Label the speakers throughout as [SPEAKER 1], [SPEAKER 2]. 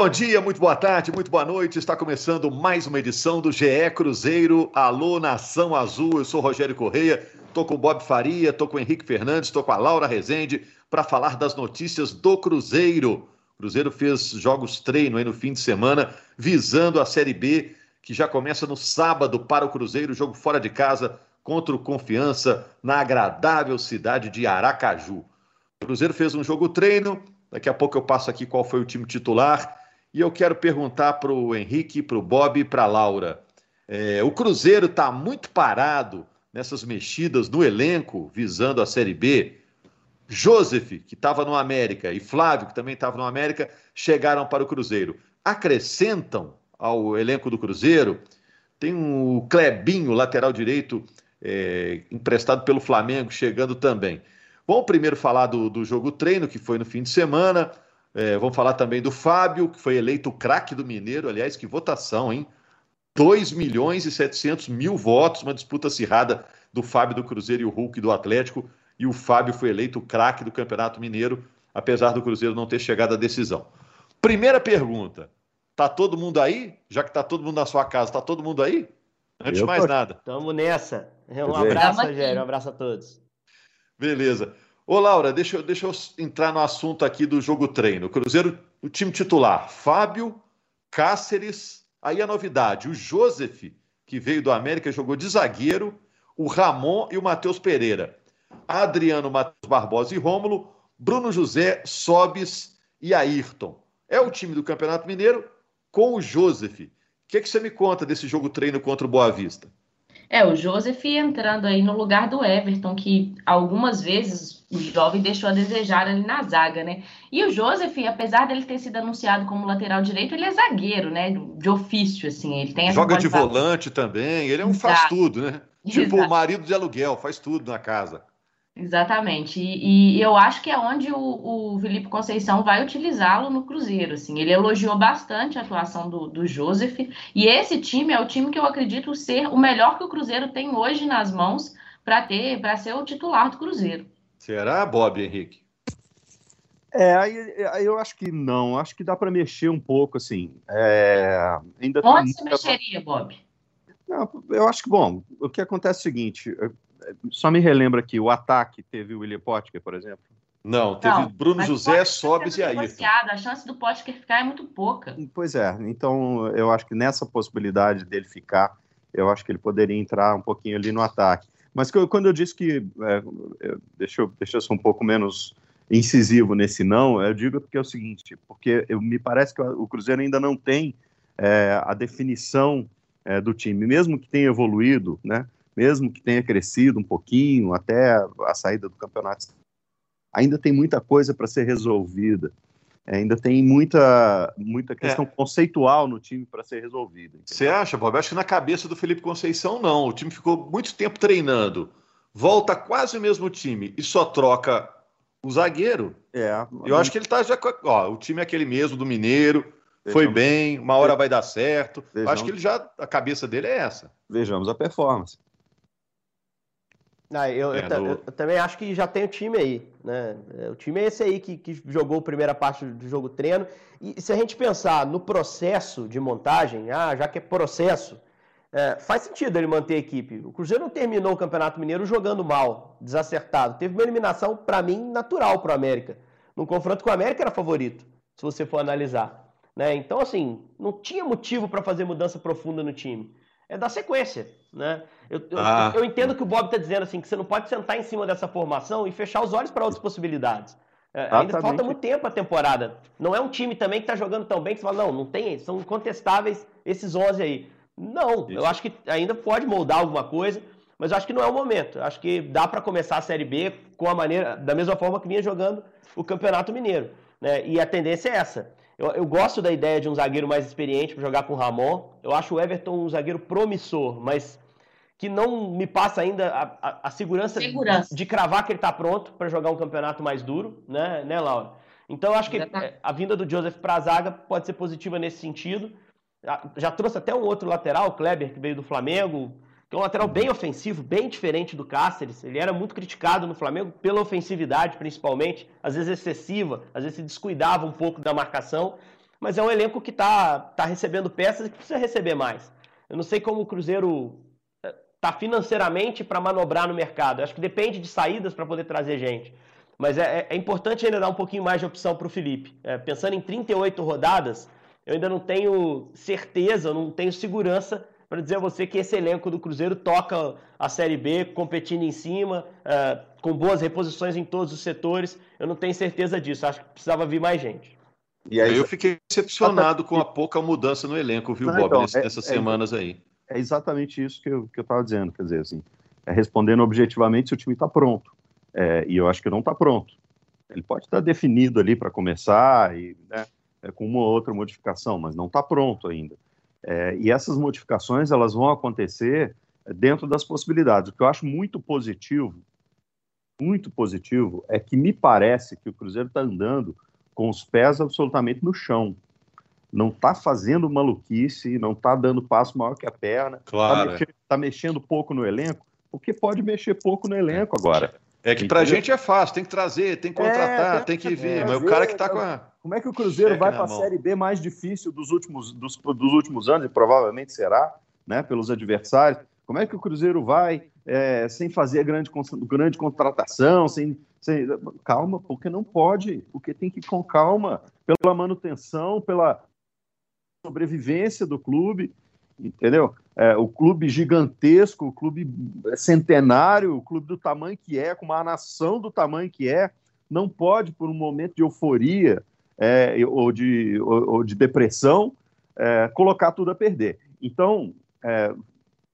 [SPEAKER 1] Bom dia, muito boa tarde, muito boa noite. Está começando mais uma edição do GE Cruzeiro. Alô, Nação Azul. Eu sou Rogério Correia. Estou com o Bob Faria, estou com o Henrique Fernandes, estou com a Laura Rezende para falar das notícias do Cruzeiro. O Cruzeiro fez jogos treino aí no fim de semana, visando a Série B, que já começa no sábado para o Cruzeiro, jogo fora de casa contra o Confiança, na agradável cidade de Aracaju. O Cruzeiro fez um jogo treino, daqui a pouco eu passo aqui qual foi o time titular. E eu quero perguntar para o Henrique, para o Bob e para a Laura. É, o Cruzeiro está muito parado nessas mexidas no elenco visando a Série B. Joseph, que estava no América, e Flávio, que também estava no América, chegaram para o Cruzeiro. Acrescentam ao elenco do Cruzeiro. Tem o Clebinho, lateral direito, é, emprestado pelo Flamengo, chegando também. Vamos primeiro falar do, do jogo treino, que foi no fim de semana. É, vamos falar também do Fábio, que foi eleito o craque do Mineiro. Aliás, que votação, hein? 2 milhões e 700 mil votos, uma disputa acirrada do Fábio do Cruzeiro e o Hulk do Atlético. E o Fábio foi eleito o craque do Campeonato Mineiro, apesar do Cruzeiro não ter chegado à decisão. Primeira pergunta: tá todo mundo aí? Já que tá todo mundo na sua casa, tá todo mundo aí? Antes de mais nada.
[SPEAKER 2] Tamo nessa. Um abraço, Rogério. Um abraço a todos.
[SPEAKER 1] Beleza. Ô, Laura, deixa, eu, deixa eu entrar no assunto aqui do jogo treino. Cruzeiro, o time titular, Fábio, Cáceres. Aí a novidade, o Joseph, que veio do América, jogou de zagueiro, o Ramon e o Matheus Pereira. Adriano, Matheus Barbosa e Rômulo, Bruno José, Sobis e Ayrton. É o time do Campeonato Mineiro com o Joseph. O que, que você me conta desse jogo treino contra o Boa Vista?
[SPEAKER 3] É, o Joseph entrando aí no lugar do Everton, que algumas vezes o jovem deixou a desejar ali na zaga, né? E o Joseph, apesar dele ter sido anunciado como lateral direito, ele é zagueiro, né? De ofício, assim. Ele tem
[SPEAKER 1] Joga de volante também, ele é um faz tudo, né? Tipo o marido de aluguel, faz tudo na casa.
[SPEAKER 3] Exatamente. E, e, eu acho que é onde o, o Felipe Conceição vai utilizá-lo no Cruzeiro. Assim. Ele elogiou bastante a atuação do, do Joseph. E esse time é o time que eu acredito ser o melhor que o Cruzeiro tem hoje nas mãos para ter, para ser o titular do Cruzeiro.
[SPEAKER 1] Será, Bob Henrique?
[SPEAKER 4] É, aí, aí eu acho que não. Acho que dá para mexer um pouco, assim. É,
[SPEAKER 3] ainda Onde você mexeria, Bob?
[SPEAKER 4] Não, eu acho que, bom, o que acontece é o seguinte: só me relembra aqui, o ataque teve o William Potker, por exemplo?
[SPEAKER 1] Não, teve não, Bruno José, Sobes e Ayrton.
[SPEAKER 3] A chance do Potker ficar é muito pouca.
[SPEAKER 4] Pois é, então eu acho que nessa possibilidade dele ficar, eu acho que ele poderia entrar um pouquinho ali no ataque. Mas quando eu disse que, é, deixa, eu, deixa eu ser um pouco menos incisivo nesse não, eu digo porque é o seguinte, porque eu, me parece que o Cruzeiro ainda não tem é, a definição é, do time, mesmo que tenha evoluído, né? Mesmo que tenha crescido um pouquinho até a saída do campeonato, ainda tem muita coisa para ser resolvida. É, ainda tem muita, muita questão é. conceitual no time para ser resolvida.
[SPEAKER 1] Você acha, Bob? Acho que na cabeça do Felipe Conceição, não. O time ficou muito tempo treinando, volta quase o mesmo time e só troca o zagueiro. É. Eu acho que ele está já. Ó, o time é aquele mesmo do Mineiro, Vejamos. foi bem, uma hora vai dar certo. Vejamos. Acho que ele já. A cabeça dele é essa.
[SPEAKER 4] Vejamos a performance.
[SPEAKER 2] Ah, eu, é, eu, eu, também acho que já tem o time aí, né? É, o time é esse aí que, que jogou a primeira parte do jogo treino. E se a gente pensar no processo de montagem, ah, já que é processo, é, faz sentido ele manter a equipe. O Cruzeiro não terminou o Campeonato Mineiro jogando mal, desacertado. Teve uma eliminação, para mim, natural para o América. No confronto com o América era favorito, se você for analisar. Né? Então, assim, não tinha motivo para fazer mudança profunda no time. É dar sequência. Né? Eu, ah. eu, eu entendo que o Bob está dizendo assim que você não pode sentar em cima dessa formação e fechar os olhos para outras possibilidades. É, ainda falta muito tempo a temporada. Não é um time também que está jogando tão bem que você fala, não, não tem, são incontestáveis esses 11 aí. Não, Isso. eu acho que ainda pode moldar alguma coisa, mas eu acho que não é o momento. Eu acho que dá para começar a Série B com a maneira, da mesma forma que vinha jogando o Campeonato Mineiro. Né? E a tendência é essa. Eu, eu gosto da ideia de um zagueiro mais experiente para jogar com o Ramon. Eu acho o Everton um zagueiro promissor, mas que não me passa ainda a, a, a segurança, segurança, De, cravar que ele está pronto para jogar um campeonato mais duro, né, né Laura? Então, eu acho que tá. a vinda do Joseph para a zaga pode ser positiva nesse sentido. Já trouxe até um outro lateral, o Kleber, que veio do Flamengo, que é um lateral bem ofensivo, bem diferente do Cáceres. Ele era muito criticado no Flamengo pela ofensividade, principalmente, às vezes excessiva, às vezes se descuidava um pouco da marcação. mas é um elenco que está tá recebendo peças e que precisa receber mais. Eu não sei como o Cruzeiro está financeiramente para manobrar no mercado. Eu acho que depende de saídas para poder trazer gente. Mas é, é, importante ainda dar um pouquinho mais de opção para o Felipe. É, pensando em 38 rodadas, eu ainda não tenho certeza, não tenho segurança para dizer a você que esse elenco do Cruzeiro toca a Série B competindo em cima, é, com boas reposições em todos os setores. Eu não tenho certeza disso. Acho que precisava vir mais gente.
[SPEAKER 1] E aí, eu fiquei decepcionado com a pouca mudança no elenco, viu, Bob, então, nessas é, semanas aí
[SPEAKER 4] é exatamente isso que eu estava que eu dizendo, quer dizer, assim, é respondendo objetivamente se o time está pronto. É, e eu acho que não está pronto. Ele pode estar tá definido ali para começar, e, né, é, com uma ou outra modificação, mas não está pronto ainda. É, e essas modificações elas vão acontecer dentro das possibilidades. O que eu acho muito positivo, muito positivo, é que me parece que o Cruzeiro está andando com os pés absolutamente no chão não está fazendo maluquice, não está dando passo maior que a perna,
[SPEAKER 1] tá claro.
[SPEAKER 4] está mexendo, tá mexendo, pouco no elenco, porque pode mexer pouco no elenco agora.
[SPEAKER 1] É que para a gente é fácil, tem que trazer, tem que contratar, é, tem, tem, que vir, mas o cara que está com a.
[SPEAKER 4] Como é que o Cruzeiro vai para a Série B mais difícil dos últimos, dos, dos últimos anos, e provavelmente será, né, pelos adversários? Como é que o Cruzeiro vai é, sem fazer grande, grande contratação, sem, sem, Calma, porque não pode, porque tem que ir com calma, pela manutenção, pela, sobrevivência do clube, entendeu? É, o clube gigantesco, o clube centenário, o clube do tamanho que é, com uma nação do tamanho que é, não pode, por um momento de euforia é, ou, de, ou, ou de depressão, é, colocar tudo a perder. Então, é,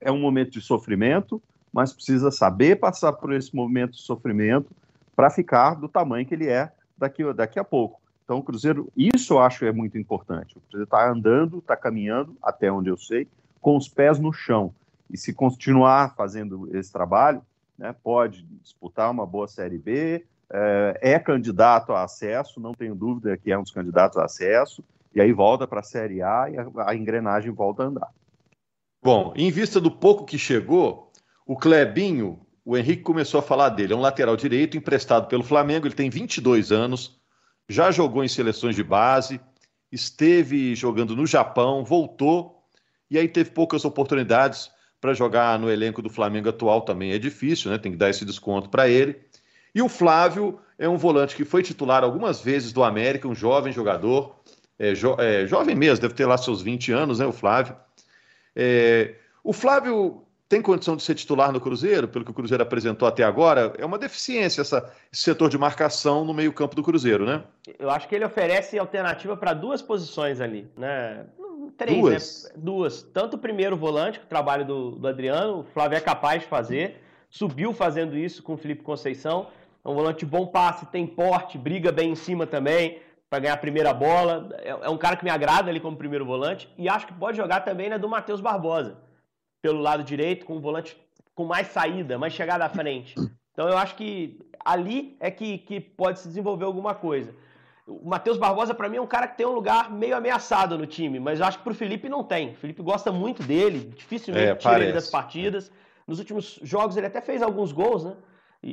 [SPEAKER 4] é um momento de sofrimento, mas precisa saber passar por esse momento de sofrimento para ficar do tamanho que ele é daqui, daqui a pouco. Então, o Cruzeiro, isso eu acho é muito importante. O Cruzeiro está andando, está caminhando, até onde eu sei, com os pés no chão. E se continuar fazendo esse trabalho, né, pode disputar uma boa Série B, é, é, candidato a acesso, não tenho dúvida que é um dos candidatos a acesso, e aí volta para a Série A e a, engrenagem volta a andar.
[SPEAKER 1] Bom, em vista do pouco que chegou, o Clebinho, o Henrique começou a falar dele, é um lateral direito emprestado pelo Flamengo, ele tem 22 anos, já jogou em seleções de base, esteve jogando no Japão, voltou e aí teve poucas oportunidades para jogar no elenco do Flamengo atual também. É difícil, né? Tem que dar esse desconto para ele. E o Flávio é um volante que foi titular algumas vezes do América, um jovem jogador, é, jo é, jovem mesmo, deve ter lá seus 20 anos, né? O Flávio. É, o Flávio tem condição de ser titular no Cruzeiro, pelo que o Cruzeiro apresentou até agora, é uma deficiência essa, esse setor de marcação no meio-campo do Cruzeiro, né?
[SPEAKER 2] Eu acho que ele oferece alternativa para duas posições ali, né? Três, duas. né? Duas. Tanto o primeiro volante, o trabalho do, do Adriano, o Flávio é capaz de fazer, subiu fazendo isso com o Felipe Conceição. É um volante bom passe, tem porte, briga bem em cima também para ganhar a primeira bola. É, é um cara que me agrada ali como primeiro volante e acho que pode jogar também né, do Matheus Barbosa pelo lado direito, com um volante com mais saída, mais chegada à frente. Então eu acho que ali é que, que pode se desenvolver alguma coisa. O Matheus Barbosa, para mim, é um cara que tem um lugar meio ameaçado no time, mas eu acho que pro Felipe não tem. O Felipe gosta muito dele, dificilmente é, tira ele das partidas. Nos últimos jogos ele até fez alguns gols, né?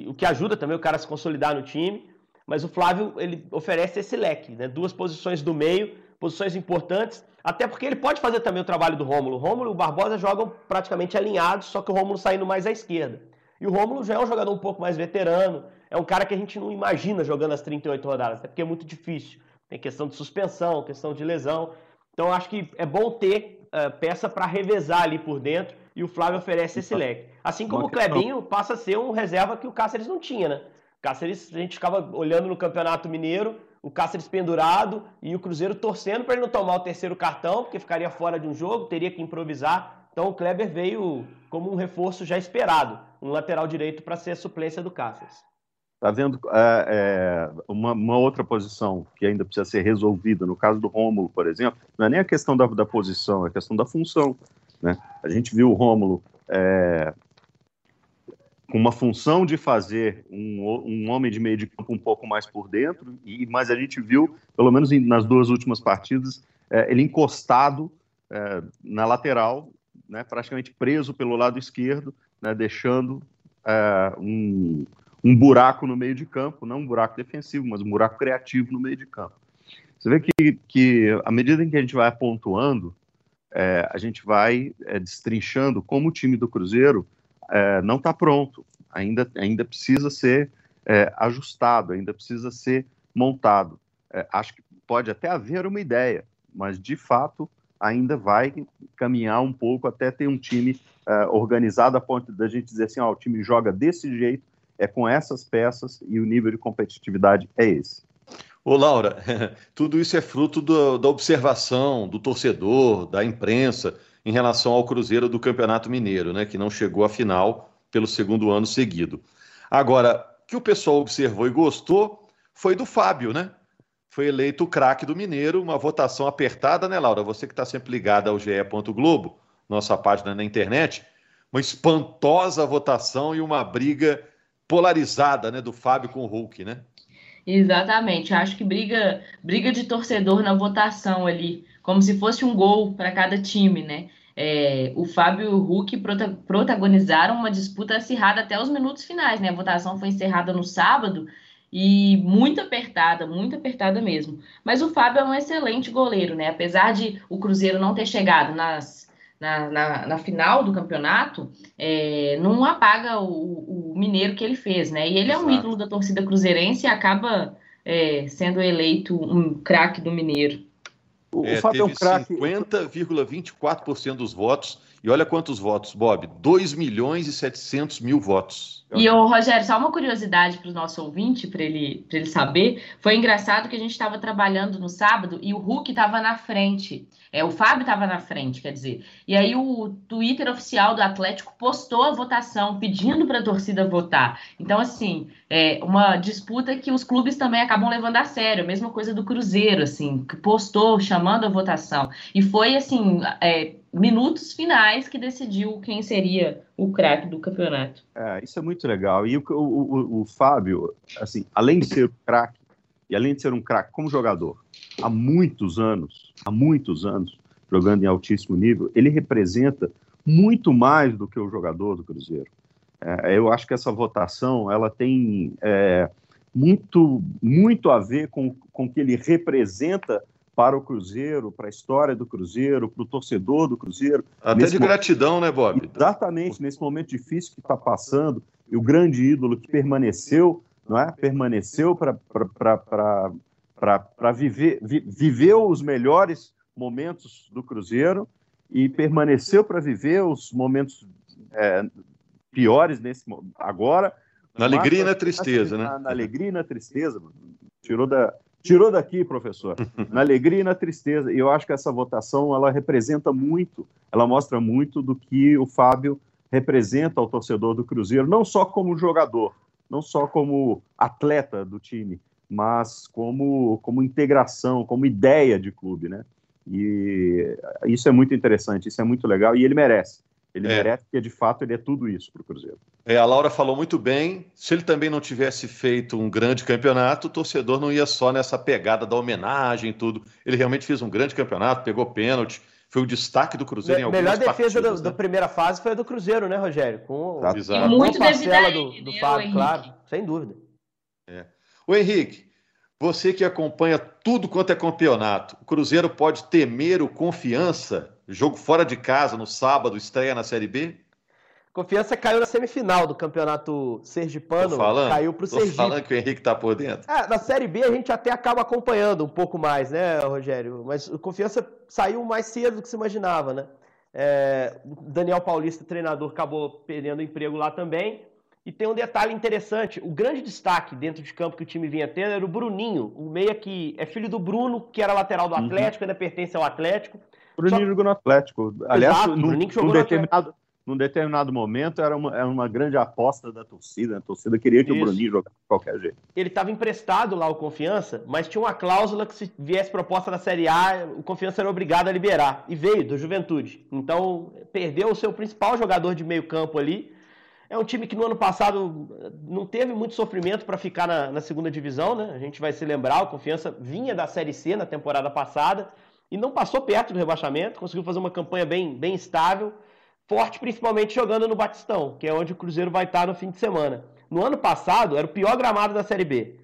[SPEAKER 2] O que ajuda também o cara a se consolidar no time. Mas o Flávio, ele oferece esse leque, né? Duas posições do meio, posições importantes. Até porque ele pode fazer também o trabalho do Rômulo. O Rômulo e o Barbosa jogam praticamente alinhados, só que o Rômulo saindo mais à esquerda. E o Rômulo já é um jogador um pouco mais veterano, é um cara que a gente não imagina jogando as 38 rodadas, até porque é muito difícil. Tem questão de suspensão, questão de lesão. Então acho que é bom ter uh, peça para revezar ali por dentro e o Flávio oferece esse leque. Assim como o Clebinho passa a ser um reserva que o Cáceres não tinha, né? O Cáceres, a gente ficava olhando no Campeonato Mineiro, o Cáceres pendurado e o Cruzeiro torcendo para ele não tomar o terceiro cartão, porque ficaria fora de um jogo, teria que improvisar. Então o Kleber veio como um reforço já esperado, um lateral direito para ser a suplência do Cáceres.
[SPEAKER 4] Está vendo é, é, uma, uma, outra posição que ainda precisa ser resolvida, no caso do Rômulo, por exemplo, não é nem a questão da, da posição, é a questão da função. Né? A gente viu o Rômulo é, com uma função de fazer um, um homem de meio de campo um pouco mais por dentro, e mas a gente viu, pelo menos nas duas últimas partidas, é, ele encostado é, na lateral, né, praticamente preso pelo lado esquerdo, né, deixando é, um, um buraco no meio de campo, não um buraco defensivo, mas um buraco criativo no meio de campo. Você vê que, que à medida em que a gente vai pontuando, é, a gente vai é, destrinchando como o time do Cruzeiro é, não está pronto, ainda, ainda precisa ser é, ajustado, ainda precisa ser montado. É, acho que pode até haver uma ideia, mas de fato ainda vai caminhar um pouco até ter um time é, organizado a ponto da gente dizer assim, ó, o time joga desse jeito, é com essas peças e o nível de competitividade é esse.
[SPEAKER 1] Ô, Laura, tudo isso é fruto do, da observação do torcedor, da imprensa, em relação ao Cruzeiro do Campeonato Mineiro, né, que não chegou à final pelo segundo ano seguido. Agora, que o pessoal observou e gostou foi do Fábio, né? Foi eleito o craque do Mineiro, uma votação apertada, né, Laura? Você que está sempre ligada ao GE. Globo, nossa página na internet, uma espantosa votação e uma briga polarizada, né, do Fábio com o Hulk, né?
[SPEAKER 3] Exatamente. Acho que briga, briga de torcedor na votação ali, como se fosse um gol para cada time, né? É, o Fábio e o Hulk prota protagonizaram uma disputa acirrada até os minutos finais, né? A votação foi encerrada no sábado e muito apertada, muito apertada mesmo. Mas o Fábio é um excelente goleiro, né? Apesar de o Cruzeiro não ter chegado nas na, na, na final do campeonato, é, não apaga o, o, Mineiro que ele fez, né? E ele Exato. é um ídolo da torcida cruzeirense e acaba é, sendo eleito um craque do Mineiro.
[SPEAKER 1] O, é, o Fábio é um craque. 50,24% dos votos. E olha quantos votos, Bob: 2 milhões e 700 mil votos.
[SPEAKER 3] E, o Rogério, só uma curiosidade para o nosso ouvinte, para ele, ele saber. Foi engraçado que a gente estava trabalhando no sábado e o Hulk estava na frente. É, o Fábio estava na frente, quer dizer. E aí o Twitter oficial do Atlético postou a votação, pedindo para a torcida votar. Então, assim, é uma disputa que os clubes também acabam levando a sério. A mesma coisa do Cruzeiro, assim, que postou chamando a votação. E foi, assim, é, minutos finais que decidiu quem seria o craque do campeonato.
[SPEAKER 4] É, isso é muito legal. E o, o, o, o Fábio, assim, além de ser craque, e além de ser um craque como jogador, há muitos anos, há muitos anos, jogando em altíssimo nível, ele representa muito mais do que o jogador do Cruzeiro. É, eu acho que essa votação ela tem é, muito, muito a ver com, com o que ele representa para o Cruzeiro, para a história do Cruzeiro, para o torcedor do Cruzeiro.
[SPEAKER 1] Até de gratidão, né, Bob?
[SPEAKER 4] Exatamente, nesse momento difícil que está passando, e o grande ídolo que permaneceu, não é? Permaneceu para viver, vi, viveu os melhores momentos do Cruzeiro e permaneceu para viver os momentos é, piores nesse agora.
[SPEAKER 1] Na alegria e na tristeza,
[SPEAKER 4] na,
[SPEAKER 1] né?
[SPEAKER 4] Na alegria e na tristeza. Tirou, da, tirou daqui, professor. na alegria e na tristeza. E eu acho que essa votação ela representa muito, ela mostra muito do que o Fábio representa ao torcedor do Cruzeiro, não só como jogador, não só como atleta do time, mas como, como integração, como ideia de clube, né? E isso é muito interessante, isso é muito legal e ele merece. Ele é. merece porque, de fato, ele é tudo isso para o Cruzeiro.
[SPEAKER 1] É, a Laura falou muito bem. Se ele também não tivesse feito um grande campeonato, o torcedor não ia só nessa pegada da homenagem e tudo. Ele realmente fez um grande campeonato, pegou pênalti, foi o destaque do Cruzeiro Me, em algumas
[SPEAKER 2] melhor defesa
[SPEAKER 1] partidas,
[SPEAKER 2] da, né? primeira fase foi a do Cruzeiro, né, Rogério? Com,
[SPEAKER 3] muito
[SPEAKER 2] com a parcela do, do Fábio, claro, sem dúvida.
[SPEAKER 1] É. O Henrique, você que acompanha tudo quanto é campeonato, o Cruzeiro pode temer o Confiança, jogo fora de casa no sábado, estreia na Série B?
[SPEAKER 2] Confiança caiu na semifinal do campeonato sergipano,
[SPEAKER 1] falando,
[SPEAKER 2] caiu para o Sergipe.
[SPEAKER 1] falando que o Henrique está por dentro.
[SPEAKER 2] É, na Série B a gente até acaba acompanhando um pouco mais, né, Rogério? Mas o Confiança saiu mais cedo do que se imaginava, né? É, Daniel Paulista, treinador, acabou perdendo emprego lá também. E tem um detalhe interessante: o grande destaque dentro de campo que o time vinha tendo era o Bruninho, o meia que é filho do Bruno, que era lateral do uhum. Atlético, uhum. ainda pertence ao Atlético.
[SPEAKER 4] Bruninho Só... jogou no Atlético. Aliás, Exato, num, Bruninho que jogou num determinado, num determinado momento era uma, era uma grande aposta da torcida. A torcida queria que Isso. o Bruninho jogasse de qualquer jeito.
[SPEAKER 2] Ele estava emprestado lá ao Confiança, mas tinha uma cláusula que se viesse proposta da Série A, o Confiança era obrigado a liberar. E veio do Juventude. Então perdeu o seu principal jogador de meio campo ali é um time que no ano passado não teve muito sofrimento para ficar na, na, segunda divisão, né? A gente vai se lembrar, o Confiança vinha da Série C na temporada passada e não passou perto do rebaixamento, conseguiu fazer uma campanha bem, bem estável, forte principalmente jogando no Batistão, que é onde o Cruzeiro vai estar no fim de semana. No ano passado, era o pior gramado da Série B.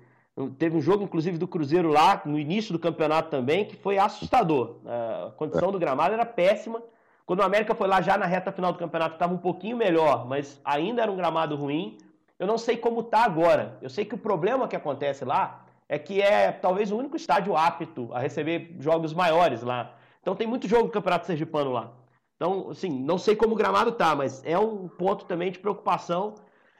[SPEAKER 2] Teve um jogo, inclusive, do Cruzeiro lá, no início do campeonato também, que foi assustador. A condição do gramado era péssima. Quando o América foi lá já na reta final do campeonato, estava um pouquinho melhor, mas ainda era um gramado ruim. Eu não sei como está agora. Eu sei que o problema que acontece lá é que é talvez o único estádio apto a receber jogos maiores lá. Então tem muito jogo do Campeonato Sergipano lá. Então, assim, não sei como o gramado tá, mas é um ponto também de preocupação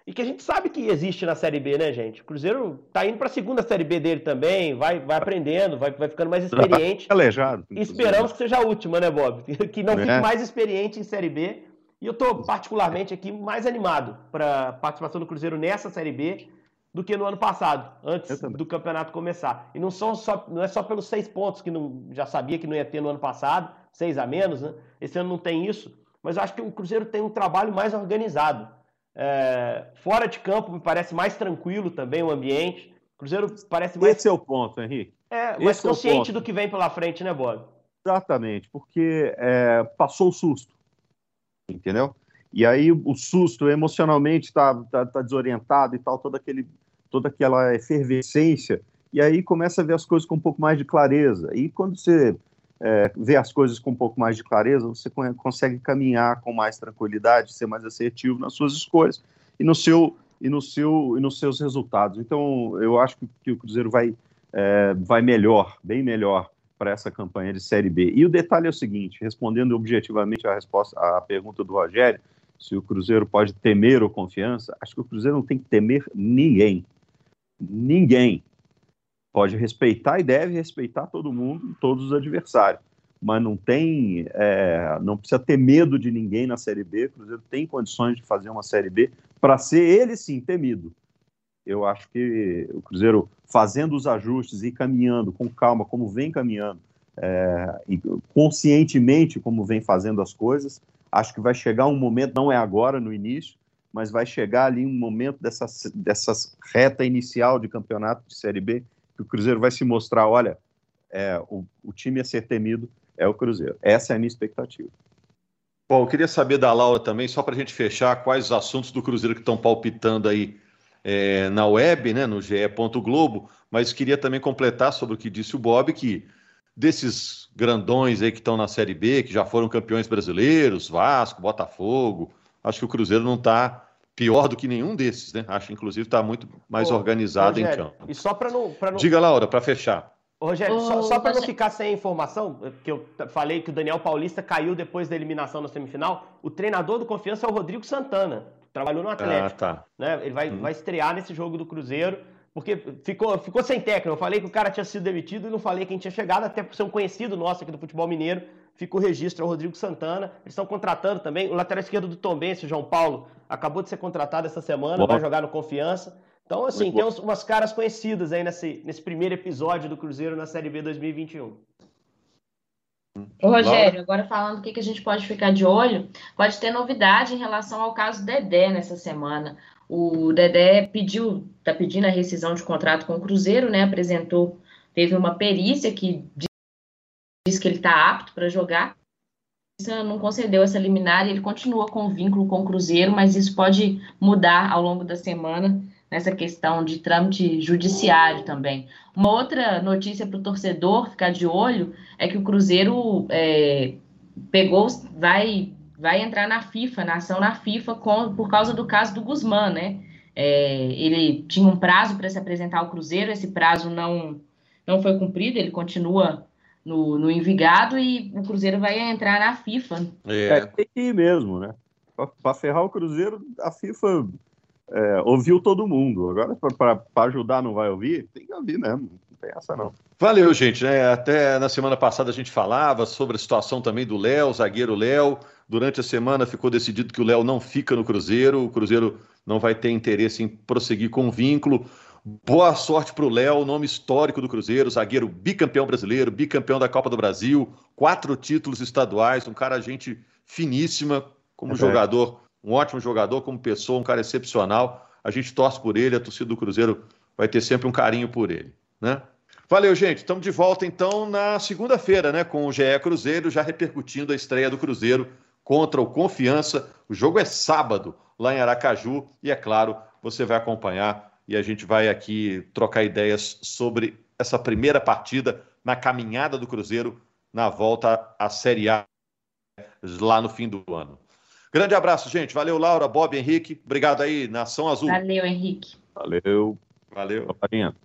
[SPEAKER 2] e que a gente sabe que existe na Série B, né, gente? O Cruzeiro tá indo para a segunda Série B dele também, vai, vai aprendendo, vai, vai ficando mais experiente.
[SPEAKER 4] Alejado.
[SPEAKER 2] Esperamos que seja a última, né, Bob? Que não fique é. mais experiente em Série B. E eu estou particularmente aqui mais animado para a participação do Cruzeiro nessa Série B do que no ano passado, antes do campeonato começar. E não, são só, não é só pelos seis pontos que não, já sabia que não ia ter no ano passado, seis a menos, né? Esse ano não tem isso, mas eu acho que o Cruzeiro tem um trabalho mais organizado. É, fora de campo me parece mais tranquilo também o ambiente. O Cruzeiro parece mais.
[SPEAKER 4] Esse é o ponto, Henrique.
[SPEAKER 2] É, mais Esse é consciente é do que vem pela frente, né, Bob?
[SPEAKER 4] Exatamente, porque é, passou o susto, entendeu? E aí o susto emocionalmente está tá, tá desorientado e tal, toda, aquele, toda aquela efervescência, e aí começa a ver as coisas com um pouco mais de clareza. E quando você é, vê as coisas com um pouco mais de clareza, você consegue caminhar com mais tranquilidade, ser mais assertivo nas suas escolhas e no seu e no seu e nos seus resultados. Então, eu acho que, que o Cruzeiro vai é, vai melhor, bem melhor para essa campanha de Série B. E o detalhe é o seguinte, respondendo objetivamente a resposta à pergunta do Rogério, se o Cruzeiro pode temer ou confiança, acho que o Cruzeiro não tem que temer ninguém. Ninguém. Pode respeitar e deve respeitar todo mundo, todos os adversários. Mas não tem, é, não precisa ter medo de ninguém na Série B. O Cruzeiro tem condições de fazer uma Série B para ser ele sim temido. Eu acho que o Cruzeiro fazendo os ajustes e caminhando com calma, como vem caminhando, é, conscientemente como vem fazendo as coisas, Acho que vai chegar um momento, não é agora, no início, mas vai chegar ali um momento dessa, dessa reta inicial de campeonato de Série B, que o Cruzeiro vai se mostrar, olha, é, o, o time a ser temido é o Cruzeiro. Essa é a minha expectativa.
[SPEAKER 1] Bom, eu queria saber da Laura também, só para a gente fechar, quais os assuntos do Cruzeiro que estão palpitando aí é, na web, né, no GE. Globo, mas queria também completar sobre o que disse o Bob, que desses grandões aí que estão na Série B, que já foram campeões brasileiros, Vasco, Botafogo. Acho que o Cruzeiro não está pior do que nenhum desses, né? Acho, inclusive, está muito mais Ô, organizado Rogério, em campo.
[SPEAKER 2] E só para não, não.
[SPEAKER 1] Diga, Laura, para fechar.
[SPEAKER 2] Ô, Rogério, Ô, só, só para não ficar sem informação, que eu falei que o Daniel Paulista caiu depois da eliminação na semifinal, o treinador do Confiança é o Rodrigo Santana, trabalhou no Atlético. Ah, tá. Né? Ele vai, hum. vai estrear nesse jogo do Cruzeiro. Porque ficou, ficou sem técnico. Eu falei que o cara tinha sido demitido e não falei quem tinha chegado, até por ser um conhecido nosso aqui do futebol mineiro. Fica o registro, é o Rodrigo Santana. Eles estão contratando também. O lateral esquerdo do Tom Benz, o João Paulo, acabou de ser contratado essa semana, vai jogar no Confiança. Então, assim, Muito tem uns, umas caras conhecidas aí nesse, nesse primeiro episódio do Cruzeiro na Série B 2021.
[SPEAKER 3] Ô, Rogério, agora falando o que, que a gente pode ficar de olho, pode ter novidade em relação ao caso Dedé nessa semana. O Dedé pediu, está pedindo a rescisão de contrato com o Cruzeiro, né? Apresentou, teve uma perícia que diz que ele está apto para jogar. Isso não concedeu essa liminar e ele continua com o vínculo com o Cruzeiro, mas isso pode mudar ao longo da semana nessa questão de trâmite judiciário também. Uma outra notícia para o torcedor ficar de olho é que o Cruzeiro é, pegou, vai vai entrar na FIFA, na ação na FIFA, com, por causa do caso do Guzmán, né? É, ele tinha um prazo para se apresentar ao Cruzeiro, esse prazo não, não foi cumprido, ele continua no, no Envigado e o Cruzeiro vai entrar na FIFA.
[SPEAKER 4] É, é tem que ir mesmo, né? Para ferrar o Cruzeiro, a FIFA é, ouviu todo mundo. Agora, para ajudar, não vai ouvir? Tem que ouvir mesmo. Não tem essa, não.
[SPEAKER 1] Valeu, gente. Né? Até na semana passada a gente falava sobre a situação também do Léo, zagueiro Léo. Durante a semana ficou decidido que o Léo não fica no Cruzeiro, o Cruzeiro não vai ter interesse em prosseguir com o vínculo. Boa sorte para o Léo, nome histórico do Cruzeiro, zagueiro bicampeão brasileiro, bicampeão da Copa do Brasil, quatro títulos estaduais, um cara gente finíssima como é jogador, um ótimo jogador, como pessoa, um cara excepcional. A gente torce por ele, a torcida do Cruzeiro vai ter sempre um carinho por ele, né? Valeu, gente. Estamos de volta então na segunda-feira, né, com o GE Cruzeiro já repercutindo a estreia do Cruzeiro contra o Confiança. O jogo é sábado lá em Aracaju e, é claro, você vai acompanhar e a gente vai aqui trocar ideias sobre essa primeira partida na caminhada do Cruzeiro na volta à Série A lá no fim do ano. Grande abraço, gente. Valeu, Laura, Bob, Henrique. Obrigado aí, Nação Azul.
[SPEAKER 3] Valeu, Henrique.
[SPEAKER 4] Valeu.
[SPEAKER 1] Valeu.
[SPEAKER 4] Valeu.